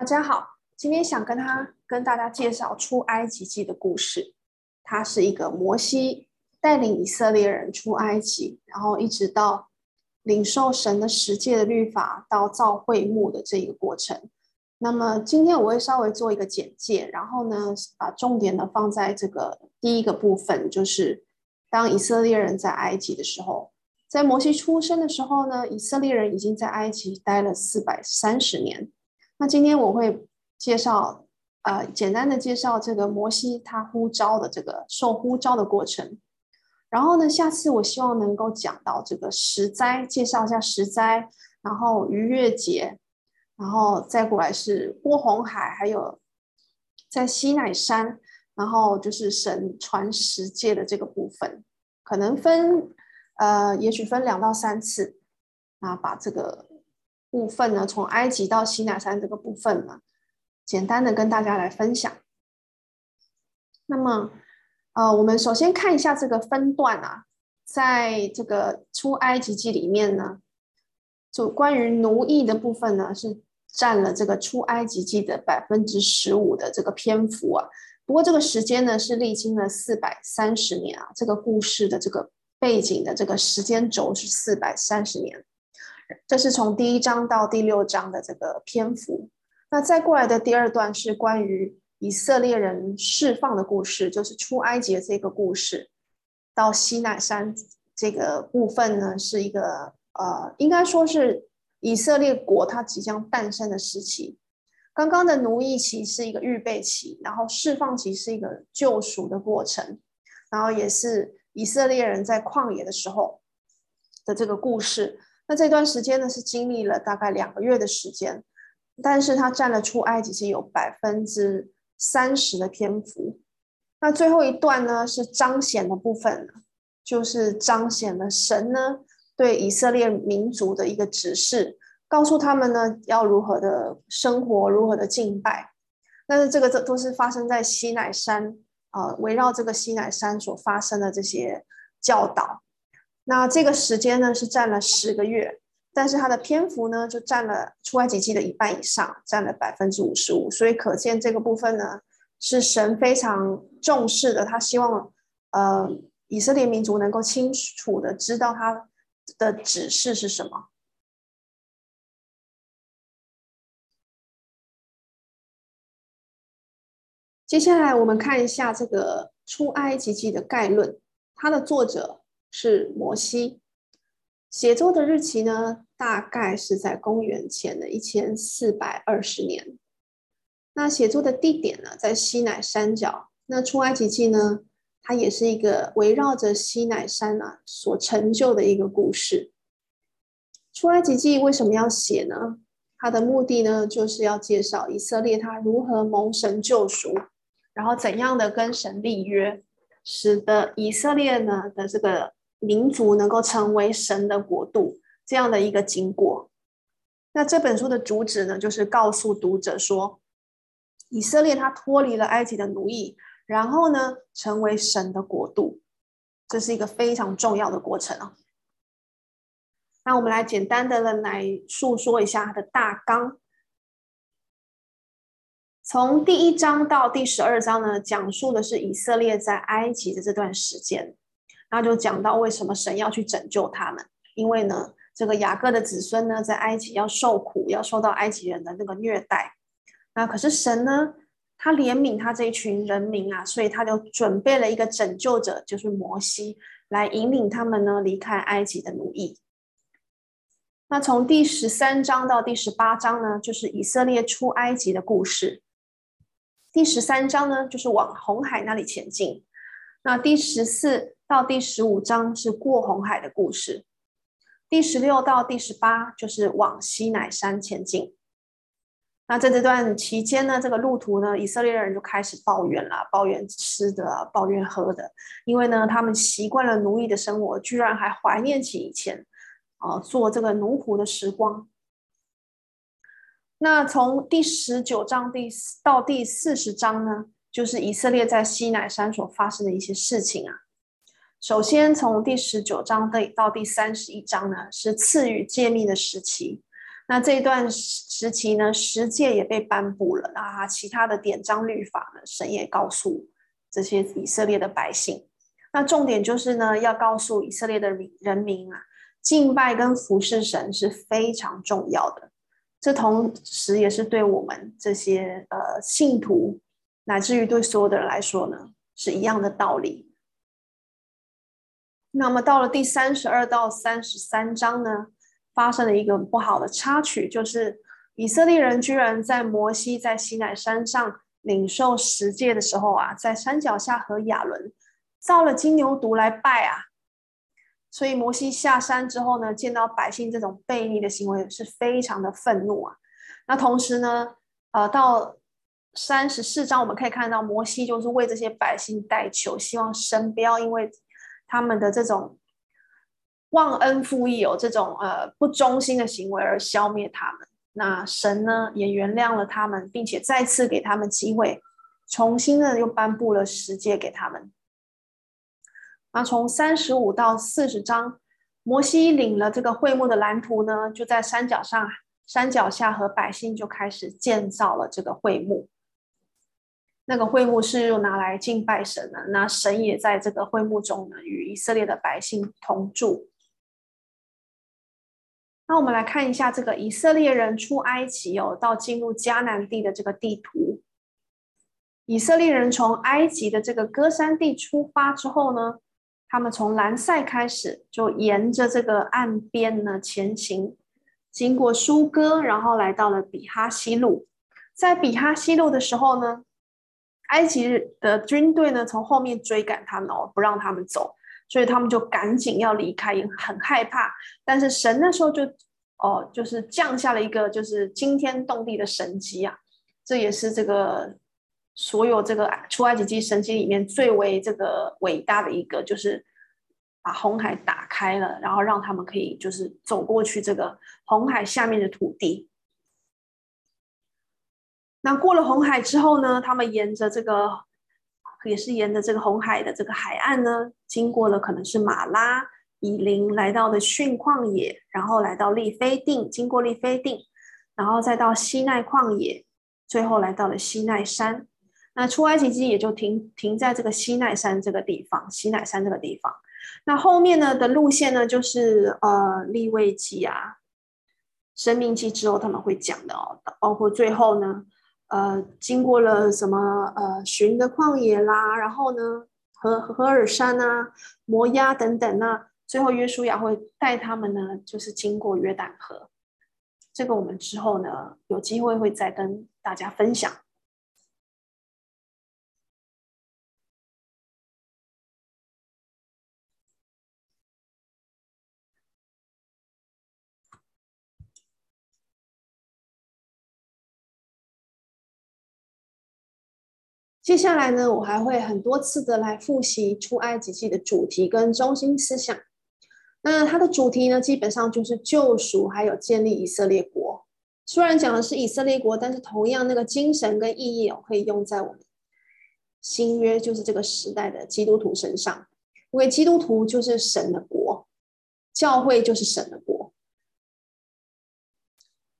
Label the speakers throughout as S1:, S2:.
S1: 大家好，今天想跟他跟大家介绍出埃及记的故事。它是一个摩西带领以色列人出埃及，然后一直到领受神的十诫的律法，到造会幕的这一个过程。那么今天我会稍微做一个简介，然后呢，把重点呢放在这个第一个部分，就是当以色列人在埃及的时候，在摩西出生的时候呢，以色列人已经在埃及待了四百三十年。那今天我会介绍，呃，简单的介绍这个摩西他呼召的这个受呼召的过程。然后呢，下次我希望能够讲到这个十灾，介绍一下十灾，然后逾越节，然后再过来是过红海，还有在西乃山，然后就是神传十诫的这个部分，可能分，呃，也许分两到三次，那把这个。部分呢，从埃及到西奈山这个部分呢，简单的跟大家来分享。那么，呃，我们首先看一下这个分段啊，在这个出埃及记里面呢，就关于奴役的部分呢，是占了这个出埃及记的百分之十五的这个篇幅啊。不过这个时间呢，是历经了四百三十年啊，这个故事的这个背景的这个时间轴是四百三十年。这是从第一章到第六章的这个篇幅，那再过来的第二段是关于以色列人释放的故事，就是出埃及的这个故事。到西奈山这个部分呢，是一个呃，应该说是以色列国它即将诞生的时期。刚刚的奴役期是一个预备期，然后释放期是一个救赎的过程，然后也是以色列人在旷野的时候的这个故事。那这段时间呢，是经历了大概两个月的时间，但是它占了出埃及记有百分之三十的篇幅。那最后一段呢，是彰显的部分，就是彰显了神呢对以色列民族的一个指示，告诉他们呢要如何的生活，如何的敬拜。但是这个这都是发生在西乃山啊，围绕这个西乃山所发生的这些教导。那这个时间呢，是占了十个月，但是它的篇幅呢就占了出埃及记的一半以上，占了百分之五十五。所以可见这个部分呢是神非常重视的，他希望呃以色列民族能够清楚的知道他的指示是什么。接下来我们看一下这个出埃及记的概论，它的作者。是摩西写作的日期呢，大概是在公元前的一千四百二十年。那写作的地点呢，在西乃山脚。那出埃及记呢，它也是一个围绕着西乃山啊所成就的一个故事。出埃及记为什么要写呢？它的目的呢，就是要介绍以色列他如何蒙神救赎，然后怎样的跟神立约，使得以色列呢的这个。民族能够成为神的国度，这样的一个经过。那这本书的主旨呢，就是告诉读者说，以色列他脱离了埃及的奴役，然后呢，成为神的国度，这是一个非常重要的过程啊。那我们来简单的来述说一下它的大纲。从第一章到第十二章呢，讲述的是以色列在埃及的这段时间。那就讲到为什么神要去拯救他们，因为呢，这个雅各的子孙呢，在埃及要受苦，要受到埃及人的那个虐待。那可是神呢，他怜悯他这一群人民啊，所以他就准备了一个拯救者，就是摩西，来引领他们呢离开埃及的奴役。那从第十三章到第十八章呢，就是以色列出埃及的故事。第十三章呢，就是往红海那里前进。那第十四到第十五章是过红海的故事，第十六到第十八就是往西乃山前进。那在这段期间呢，这个路途呢，以色列人就开始抱怨了，抱怨吃的，抱怨喝的，因为呢，他们习惯了奴役的生活，居然还怀念起以前啊、做这个奴仆的时光。那从第十九章第到第四十章呢，就是以色列在西乃山所发生的一些事情啊。首先，从第十九章到第三十一章呢，是赐予诫命的时期。那这一段时期呢，十诫也被颁布了啊，其他的典章律法呢，神也告诉这些以色列的百姓。那重点就是呢，要告诉以色列的人民啊，敬拜跟服侍神是非常重要的。这同时也是对我们这些呃信徒，乃至于对所有的人来说呢，是一样的道理。那么到了第三十二到三十三章呢，发生了一个不好的插曲，就是以色列人居然在摩西在西乃山上领受十诫的时候啊，在山脚下和亚伦。造了金牛犊来拜啊，所以摩西下山之后呢，见到百姓这种悖逆的行为，是非常的愤怒啊。那同时呢，呃，到三十四章我们可以看到，摩西就是为这些百姓代求，希望神不要因为他们的这种忘恩负义、有这种呃不忠心的行为而消灭他们。那神呢，也原谅了他们，并且再次给他们机会，重新的又颁布了十诫给他们。那从三十五到四十章，摩西领了这个会幕的蓝图呢，就在山脚上、山脚下和百姓就开始建造了这个会幕。那个会幕是用拿来敬拜神的，那神也在这个会幕中呢，与以色列的百姓同住。那我们来看一下这个以色列人出埃及哦，到进入迦南地的这个地图。以色列人从埃及的这个歌山地出发之后呢，他们从兰塞开始，就沿着这个岸边呢前行，经过苏哥，然后来到了比哈西路。在比哈西路的时候呢，埃及的军队呢从后面追赶他们哦，不让他们走，所以他们就赶紧要离开，也很害怕。但是神那时候就哦，就是降下了一个就是惊天动地的神迹啊，这也是这个。所有这个出埃及记神迹里面最为这个伟大的一个，就是把红海打开了，然后让他们可以就是走过去这个红海下面的土地。那过了红海之后呢，他们沿着这个也是沿着这个红海的这个海岸呢，经过了可能是马拉、以琳，来到了逊旷野，然后来到利非定，经过利非定，然后再到西奈旷野，最后来到了西奈山。那出埃及记也就停停在这个西奈山这个地方，西奈山这个地方。那后面呢的路线呢，就是呃利未记啊、生命记之后他们会讲的哦，包括最后呢，呃经过了什么呃寻的旷野啦，然后呢和和尔山啊、摩崖等等，那最后约书亚会带他们呢，就是经过约旦河。这个我们之后呢有机会会再跟大家分享。接下来呢，我还会很多次的来复习出埃及记的主题跟中心思想。那它的主题呢，基本上就是救赎，还有建立以色列国。虽然讲的是以色列国，但是同样那个精神跟意义哦，可以用在我们新约，就是这个时代的基督徒身上。因为基督徒就是神的国，教会就是神的国。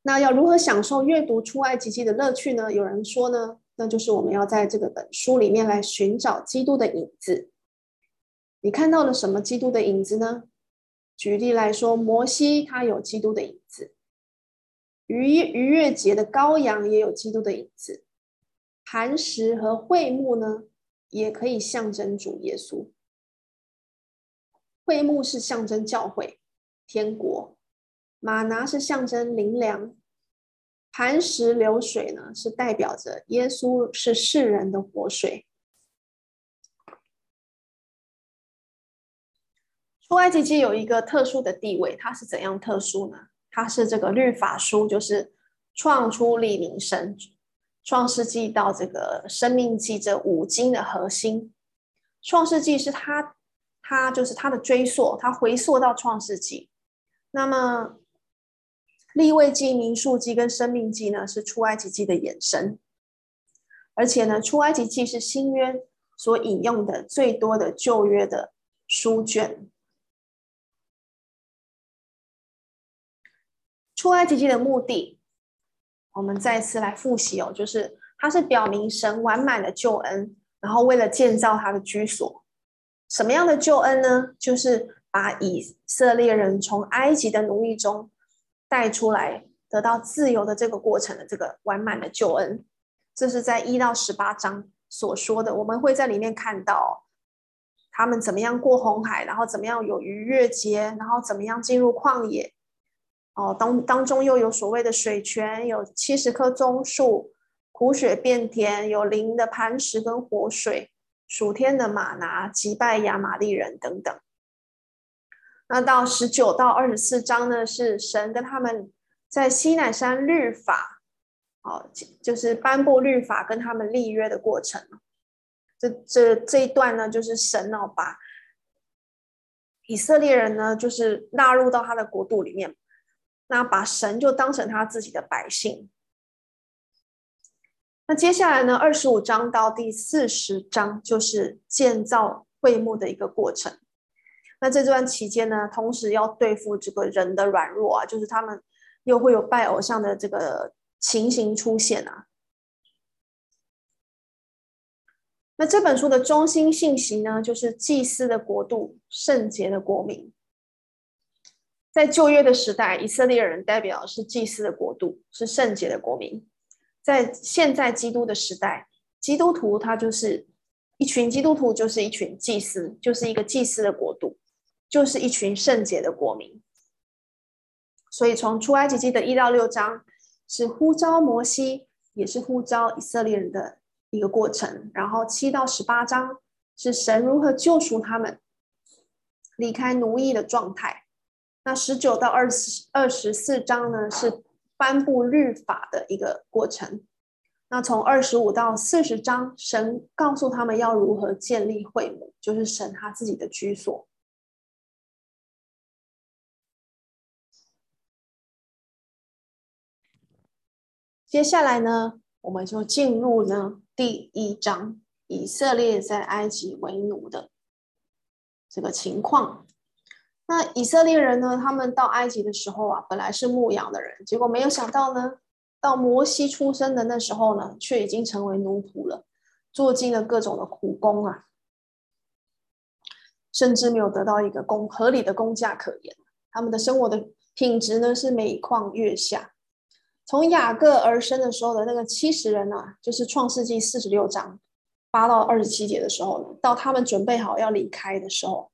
S1: 那要如何享受阅读出埃及记的乐趣呢？有人说呢，那就是我们要在这个本书里面来寻找基督的影子。你看到了什么基督的影子呢？举例来说，摩西他有基督的影子，逾逾越节的羔羊也有基督的影子，磐石和会幕呢，也可以象征主耶稣。会幕是象征教会、天国，吗哪是象征灵粮。磐石流水呢，是代表着耶稣是世人的活水。出埃及记有一个特殊的地位，它是怎样特殊呢？它是这个律法书，就是创出利民神、创世纪到这个生命记这五经的核心。创世纪是它，它就是它的追溯，它回溯到创世纪。那么。立位记、民数记跟生命记呢，是出埃及记的衍生，而且呢，出埃及记是新约所引用的最多的旧约的书卷。出埃及记的目的，我们再次来复习哦，就是它是表明神完满的救恩，然后为了建造他的居所。什么样的救恩呢？就是把以色列人从埃及的奴役中带出来，得到自由的这个过程的这个完满的救恩。这是在一到十八章所说的，我们会在里面看到他们怎么样过红海，然后怎么样有逾越节，然后怎么样进入旷野。哦，当当中又有所谓的水泉，有七十棵棕树，苦水变甜，有灵的磐石跟活水。属天的马拿，击败亚玛力人等等。那到十九到二十四章呢，是神跟他们在西乃山律法，哦，就是颁布律法跟他们立约的过程。这这这一段呢，就是神哦，把以色列人呢，就是纳入到他的国度里面，那把神就当成他自己的百姓。那接下来呢，二十五章到第四十章就是建造会幕的一个过程。那这段期间呢，同时要对付这个人的软弱啊，就是他们又会有拜偶像的这个情形出现啊。那这本书的中心信息呢，就是祭司的国度，圣洁的国民。在旧约的时代，以色列人代表是祭司的国度，是圣洁的国民。在现在基督的时代，基督徒他就是一群基督徒，就是一群祭司，就是一个祭司的国度，就是一群圣洁的国民。所以从出埃及记的一到六章是呼召摩西，也是呼召以色列人的一个过程。然后七到十八章是神如何救赎他们，离开奴役的状态。那十九到二十二十四章呢是。颁布律法的一个过程。那从二十五到四十章，神告诉他们要如何建立会幕，就是神他自己的居所。接下来呢，我们就进入呢第一章，以色列在埃及为奴的这个情况。那以色列人呢？他们到埃及的时候啊，本来是牧羊的人，结果没有想到呢，到摩西出生的那时候呢，却已经成为奴仆了，做尽了各种的苦工啊，甚至没有得到一个工合理的工价可言。他们的生活的品质呢，是每况愈下。从雅各而生的时候的那个七十人啊，就是创世纪四十六章八到二十七节的时候呢，到他们准备好要离开的时候。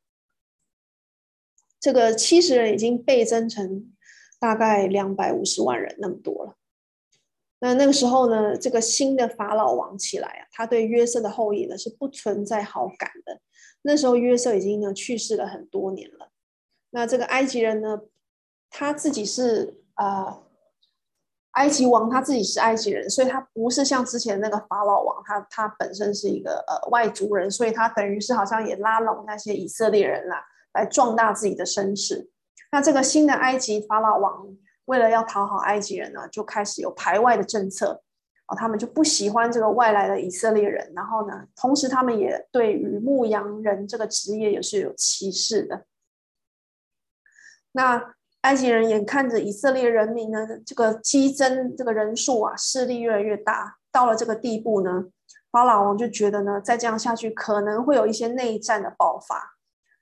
S1: 这个七十人已经倍增成大概两百五十万人那么多了。那那个时候呢，这个新的法老王起来啊，他对约瑟的后裔呢是不存在好感的。那时候约瑟已经呢去世了很多年了。那这个埃及人呢，他自己是呃埃及王，他自己是埃及人，所以他不是像之前那个法老王，他他本身是一个呃外族人，所以他等于是好像也拉拢那些以色列人啦。来壮大自己的声势。那这个新的埃及法老王为了要讨好埃及人呢，就开始有排外的政策。哦，他们就不喜欢这个外来的以色列人。然后呢，同时他们也对于牧羊人这个职业也是有歧视的。那埃及人眼看着以色列人民呢，这个激增这个人数啊，势力越来越大，到了这个地步呢，法老王就觉得呢，再这样下去可能会有一些内战的爆发。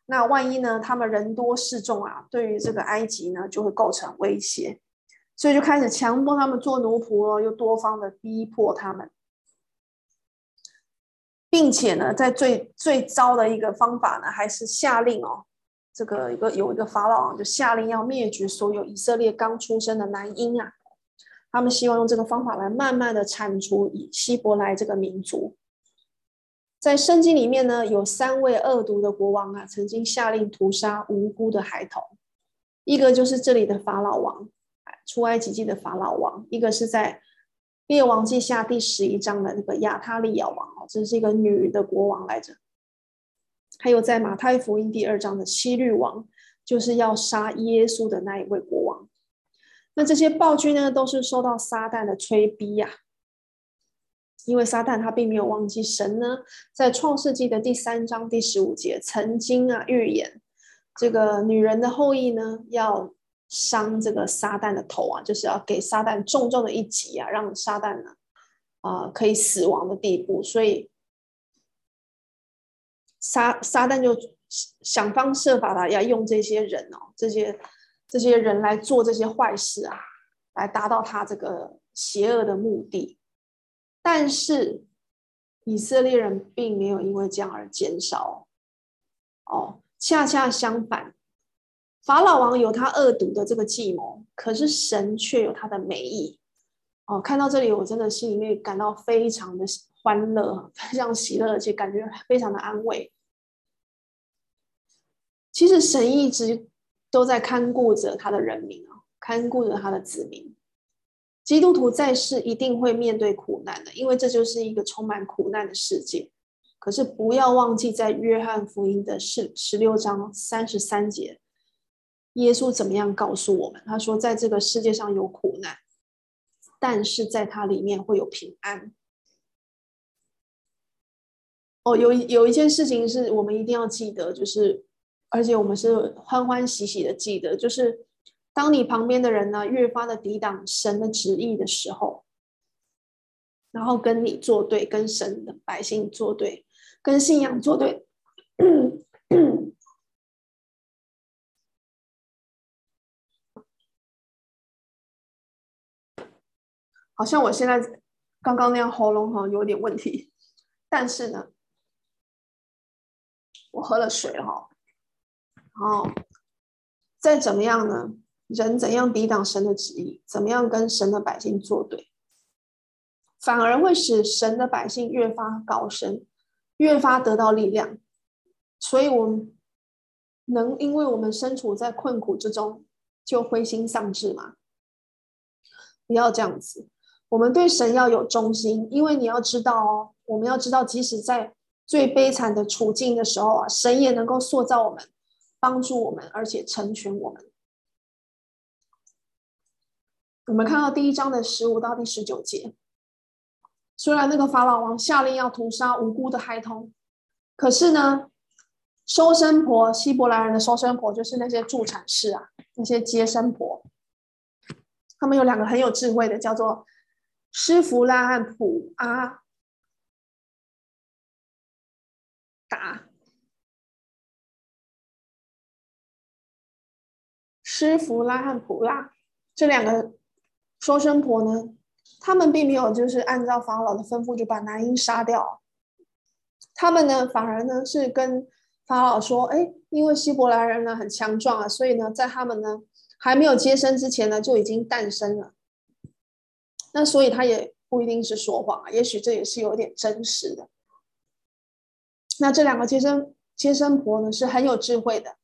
S1: 那万一呢？他们人多势众啊，对于这个埃及呢，就会构成威胁，所以就开始强迫他们做奴仆了，又多方的逼迫他们，并且呢，在最最糟的一个方法呢，还是下令哦，这个一个有一个法老王就下令要灭绝所有以色列刚出生的男婴啊，他们希望用这个方法来慢慢的铲除以希伯来这个民族。在圣经里面呢，有三位恶毒的国王啊，曾经下令屠杀无辜的孩童。一个就是这里的法老王，出埃及记的法老王；一个是在列王记下第十一章的那个亚他利雅王哦，这是一个女的国王来着。还有在马太福音第二章的七律王，就是要杀耶稣的那一位国王。那这些暴君呢，都是受到撒旦的催逼呀、因为撒旦他并没有忘记神呢，在创世纪的第三章第十五节曾经啊预言，这个女人的后裔呢要伤这个撒旦的头啊，就是要给撒旦重重的一击啊，让撒旦呢，啊、可以死亡的地步。所以撒撒旦就想方设法的要用这些人哦，这些这些人来做这些坏事啊，来达到他这个邪恶的目的。但是以色列人并没有因为这样而减少哦，恰恰相反。法老王有他恶毒的这个计谋，可是神却有他的美意。哦，看到这里，我真的心里面感到非常的欢乐，非常喜乐，而且感觉非常的安慰。其实神一直都在看顾着他的人民啊，看顾着他的子民。基督徒在世一定会面对苦难的，因为这就是一个充满苦难的世界。可是不要忘记，在约翰福音的十十六章三十三节。耶稣怎么样告诉我们？他说，在这个世界上有苦难，但是在它里面会有平安。哦，有有一件事情是我们一定要记得，就是，而且我们是欢欢喜喜的记得，就是当你旁边的人呢越发的抵挡神的旨意的时候，然后跟你作对，跟神的百姓作对，跟信仰作对。好像我现在刚刚那样喉咙哈有点问题，但是呢，我喝了水哈，然后再怎么样呢？人怎样抵挡神的旨意，怎么样跟神的百姓作对，反而会使神的百姓越发高升，越发得到力量。所以，我们能因为我们身处在困苦之中，就灰心丧志吗？不要这样子。我们对神要有忠心，因为你要知道哦，我们要知道，即使在最悲惨的处境的时候啊，神也能够塑造我们，帮助我们，而且成全我们。我们看到第一章的十五到第十九节，虽然那个法老王下令要屠杀无辜的孩童，可是呢，收生婆希伯来人的收生婆就是那些助产士啊，那些接生婆，他们有两个很有智慧的，叫做。施弗拉和普阿达，施福拉和普拉这两个说生婆呢，他们并没有就是按照法老的吩咐就把男婴杀掉，他们呢反而呢是跟法老说：“哎，因为希伯来人呢很强壮啊，所以呢在他们呢还没有接生之前呢就已经诞生了。”那所以他也不一定是说谎，也许这也是有点真实的。那这两个接生接生婆呢是很有智慧的，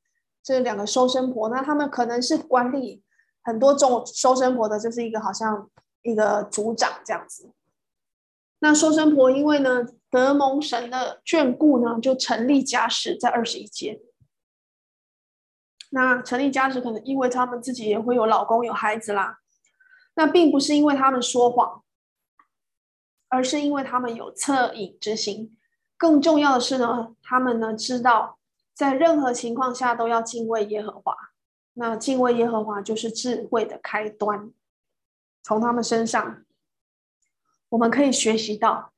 S1: 这两个收生婆，那他们可能是管理很多种收生婆的，就是一个好像一个组长这样子。那收生婆因为呢得蒙神的眷顾呢，就成立家室，在二十一节。那成立家室可能因为他们自己也会有老公有孩子啦。那并不是因为他们说谎，而是因为他们有恻隐之心。更重要的是呢，他们呢知道在任何情况下都要敬畏耶和华。那敬畏耶和华就是智慧的开端。从他们身上，我们可以学习到，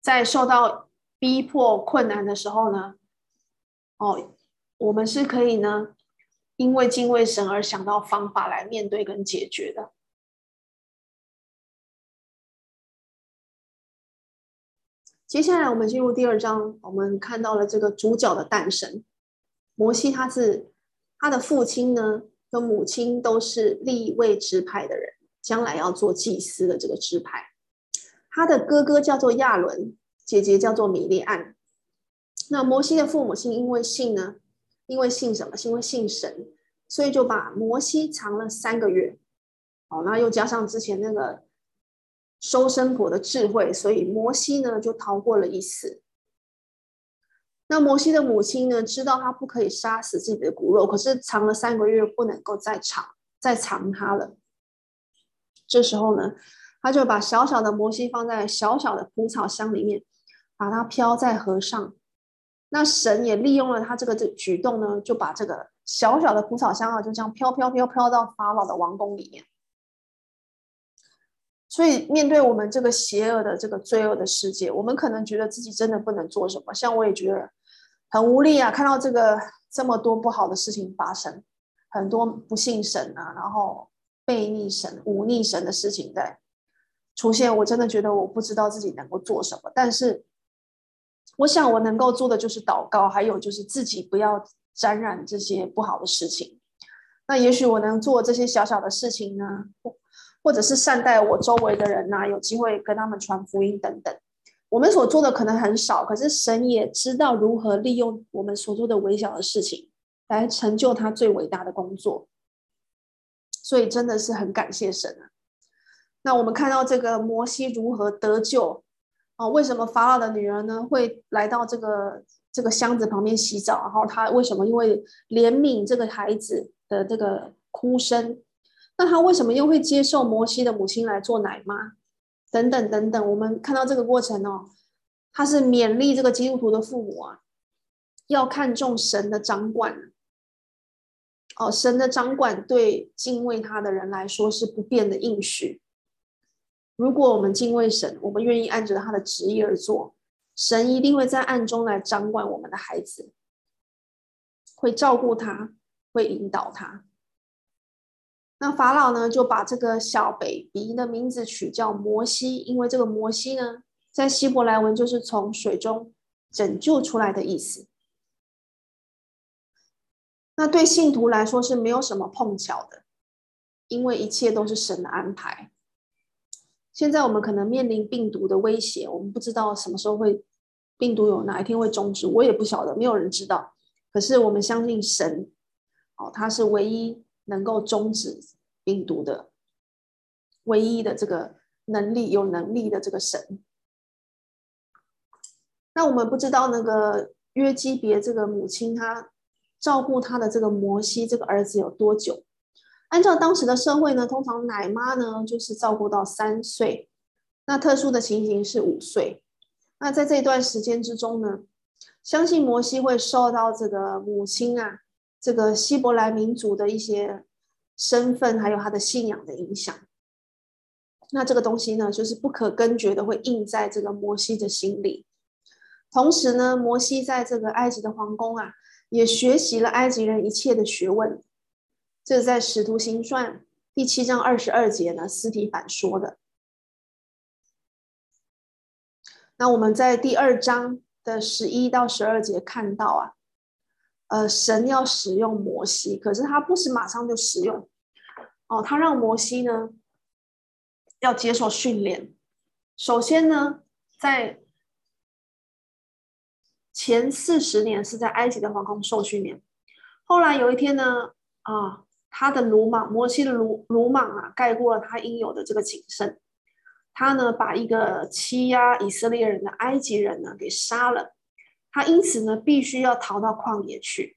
S1: 在受到逼迫困难的时候呢，哦，我们是可以呢。因为敬畏神而想到方法来面对跟解决的。接下来我们进入第二章，我们看到了这个主角的诞生。摩西他是他的父亲呢，和母亲都是立位支派的人，将来要做祭司的这个支派。他的哥哥叫做亚伦，姐姐叫做米利暗。那摩西的父母亲因为信呢？因为信什么？因为信神，所以就把摩西藏了三个月。哦，那又加上之前那个收生婆的智慧，所以摩西呢就逃过了一死。那摩西的母亲呢，知道他不可以杀死自己的骨肉，可是藏了三个月，不能够再藏再藏他了。这时候呢，他就把小小的摩西放在小小的蒲草箱里面，把它飘在河上。那神也利用了他这个这举动呢，就把这个小小的蒲草箱啊，就这样飘飘飘飘到法老的王宫里面。所以，面对我们这个邪恶的这个罪恶的世界，我们可能觉得自己真的不能做什么。像我也觉得很无力啊，看到这个这么多不好的事情发生，很多不信神啊，然后背逆神、忤逆神的事情在出现，我真的觉得我不知道自己能够做什么。但是，我想我能够做的就是祷告，还有就是自己不要沾染这些不好的事情。那也许我能做这些小小的事情呢？或者是善待我周围的人呐、有机会跟他们传福音等等。我们所做的可能很少，可是神也知道如何利用我们所做的微小的事情，来成就他最伟大的工作。所以真的是很感谢神啊。那我们看到这个摩西如何得救啊？为什么法老的女儿呢会来到这个这个箱子旁边洗澡？然后她为什么因为怜悯这个孩子的这个哭声？那他为什么又会接受摩西的母亲来做奶妈？等等等等，我们看到这个过程哦，他是勉励这个基督徒的父母啊，要看重神的掌管。哦，神的掌管对敬畏他的人来说是不变的应许。如果我们敬畏神，我们愿意按着他的旨意而做，神一定会在暗中来掌管我们的孩子，会照顾他，会引导他。那法老呢，就把这个小 baby 的名字取叫摩西，因为这个摩西呢，在希伯来文就是从水中拯救出来的意思。那对信徒来说是没有什么碰巧的，因为一切都是神的安排。现在我们可能面临病毒的威胁，我们不知道什么时候会病毒有哪一天会终止，我也不晓得，没有人知道。可是我们相信神，哦，他是唯一。能够终止病毒的唯一的这个能力，有能力的这个神。那我们不知道那个约基别这个母亲，她照顾她的这个摩西这个儿子有多久？按照当时的社会呢，通常奶妈呢就是照顾到三岁，那特殊的情形是五岁。那在这段时间之中呢，相信摩西会受到这个母亲啊。这个希伯来民族的一些身份，还有他的信仰的影响，那这个东西呢，就是不可根绝的，会印在这个摩西的心里。同时呢，摩西在这个埃及的皇宫啊，也学习了埃及人一切的学问。这是在《使徒行传》第七章二十二节呢，斯提反说的。那我们在第二章的十一到十二节看到啊。呃，神要使用摩西，可是他不是马上就使用，哦，他让摩西呢要接受训练。首先呢，在前四十年是在埃及的皇宫受训练，后来有一天呢，啊，他的鲁莽，摩西的鲁鲁莽啊，盖过了他应有的这个谨慎，他呢把一个欺压以色列人的埃及人呢给杀了。他因此呢，必须要逃到旷野去，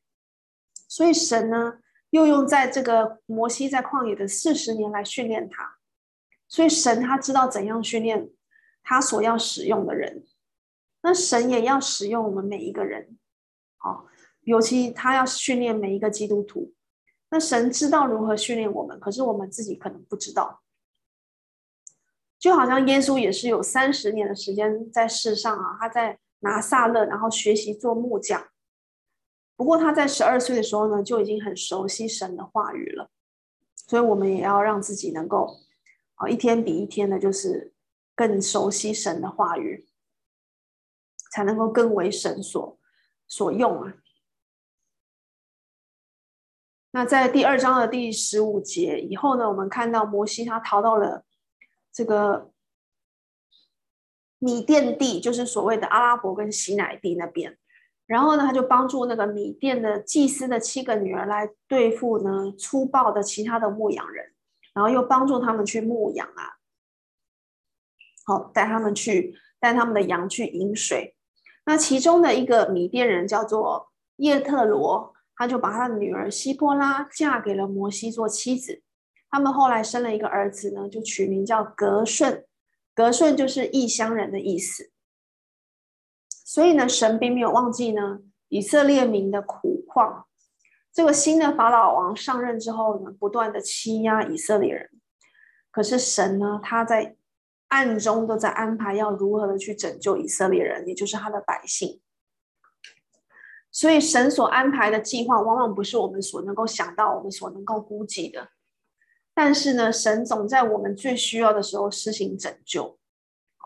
S1: 所以神呢，又用在这个摩西在旷野的四十年来训练他，所以神他知道怎样训练他所要使用的人，那神也要使用我们每一个人，哦，尤其他要训练每一个基督徒，那神知道如何训练我们，可是我们自己可能不知道，就好像耶稣也是有三十年的时间在世上啊，他在。拿撒勒，然后学习做木匠。不过他在十二岁的时候呢，就已经很熟悉神的话语了。所以，我们也要让自己能够啊，一天比一天的，就是更熟悉神的话语，才能够更为神所所用啊。那在第二章的第十五节以后呢，我们看到摩西他逃到了这个。米甸地就是所谓的阿拉伯跟西乃地那边，然后呢，他就帮助那个米甸的祭司的七个女儿来对付呢粗暴的其他的牧羊人，然后又帮助他们去牧羊啊，好，带他们去带他们的羊去饮水。那其中的一个米甸人叫做叶特罗，他就把他的女儿希波拉嫁给了摩西做妻子，他们后来生了一个儿子呢，就取名叫革顺。革舜就是异乡人的意思，所以呢，神并没有忘记呢以色列民的苦况。这个新的法老王上任之后呢，不断的欺压以色列人。可是神呢，他在暗中都在安排要如何的去拯救以色列人，也就是他的百姓。所以神所安排的计划，往往不是我们所能够想到、我们所能够估计的。但是呢，神总在我们最需要的时候施行拯救。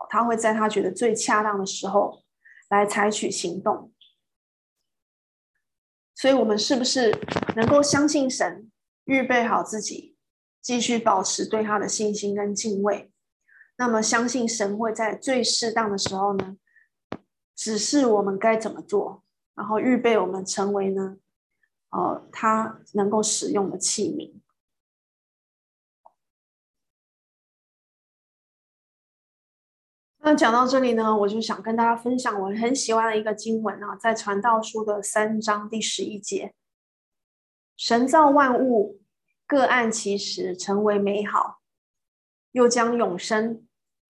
S1: 他会在他觉得最恰当的时候来采取行动。所以，我们是不是能够相信神，预备好自己，继续保持对他的信心跟敬畏？那么，相信神会在最适当的时候呢，指示我们该怎么做。然后预备我们成为呢，呃，他能够使用的器皿。那讲到这里呢，我就想跟大家分享我很喜欢的一个经文啊，在传道书的三章第十一节：神造万物，各按其时成为美好，又将永生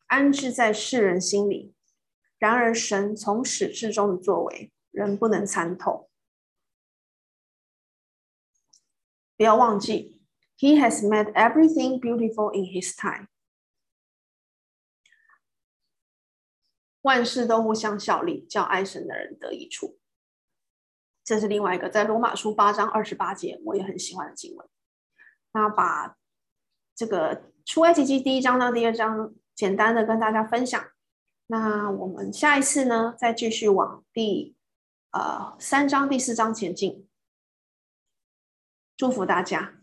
S1: 安置在世人心里。然而，神从始至终的作为。人不能参透，不要忘记，He has made everything beautiful in His time。万事都互相效力，叫爱神的人得益处。这是另外一个在罗马书八章二十八节，我也很喜欢的经文。那把这个出埃及记第一章到第二章，简单的跟大家分享。那我们下一次呢，再继续往第。呃，三章第四章前进，祝福大家。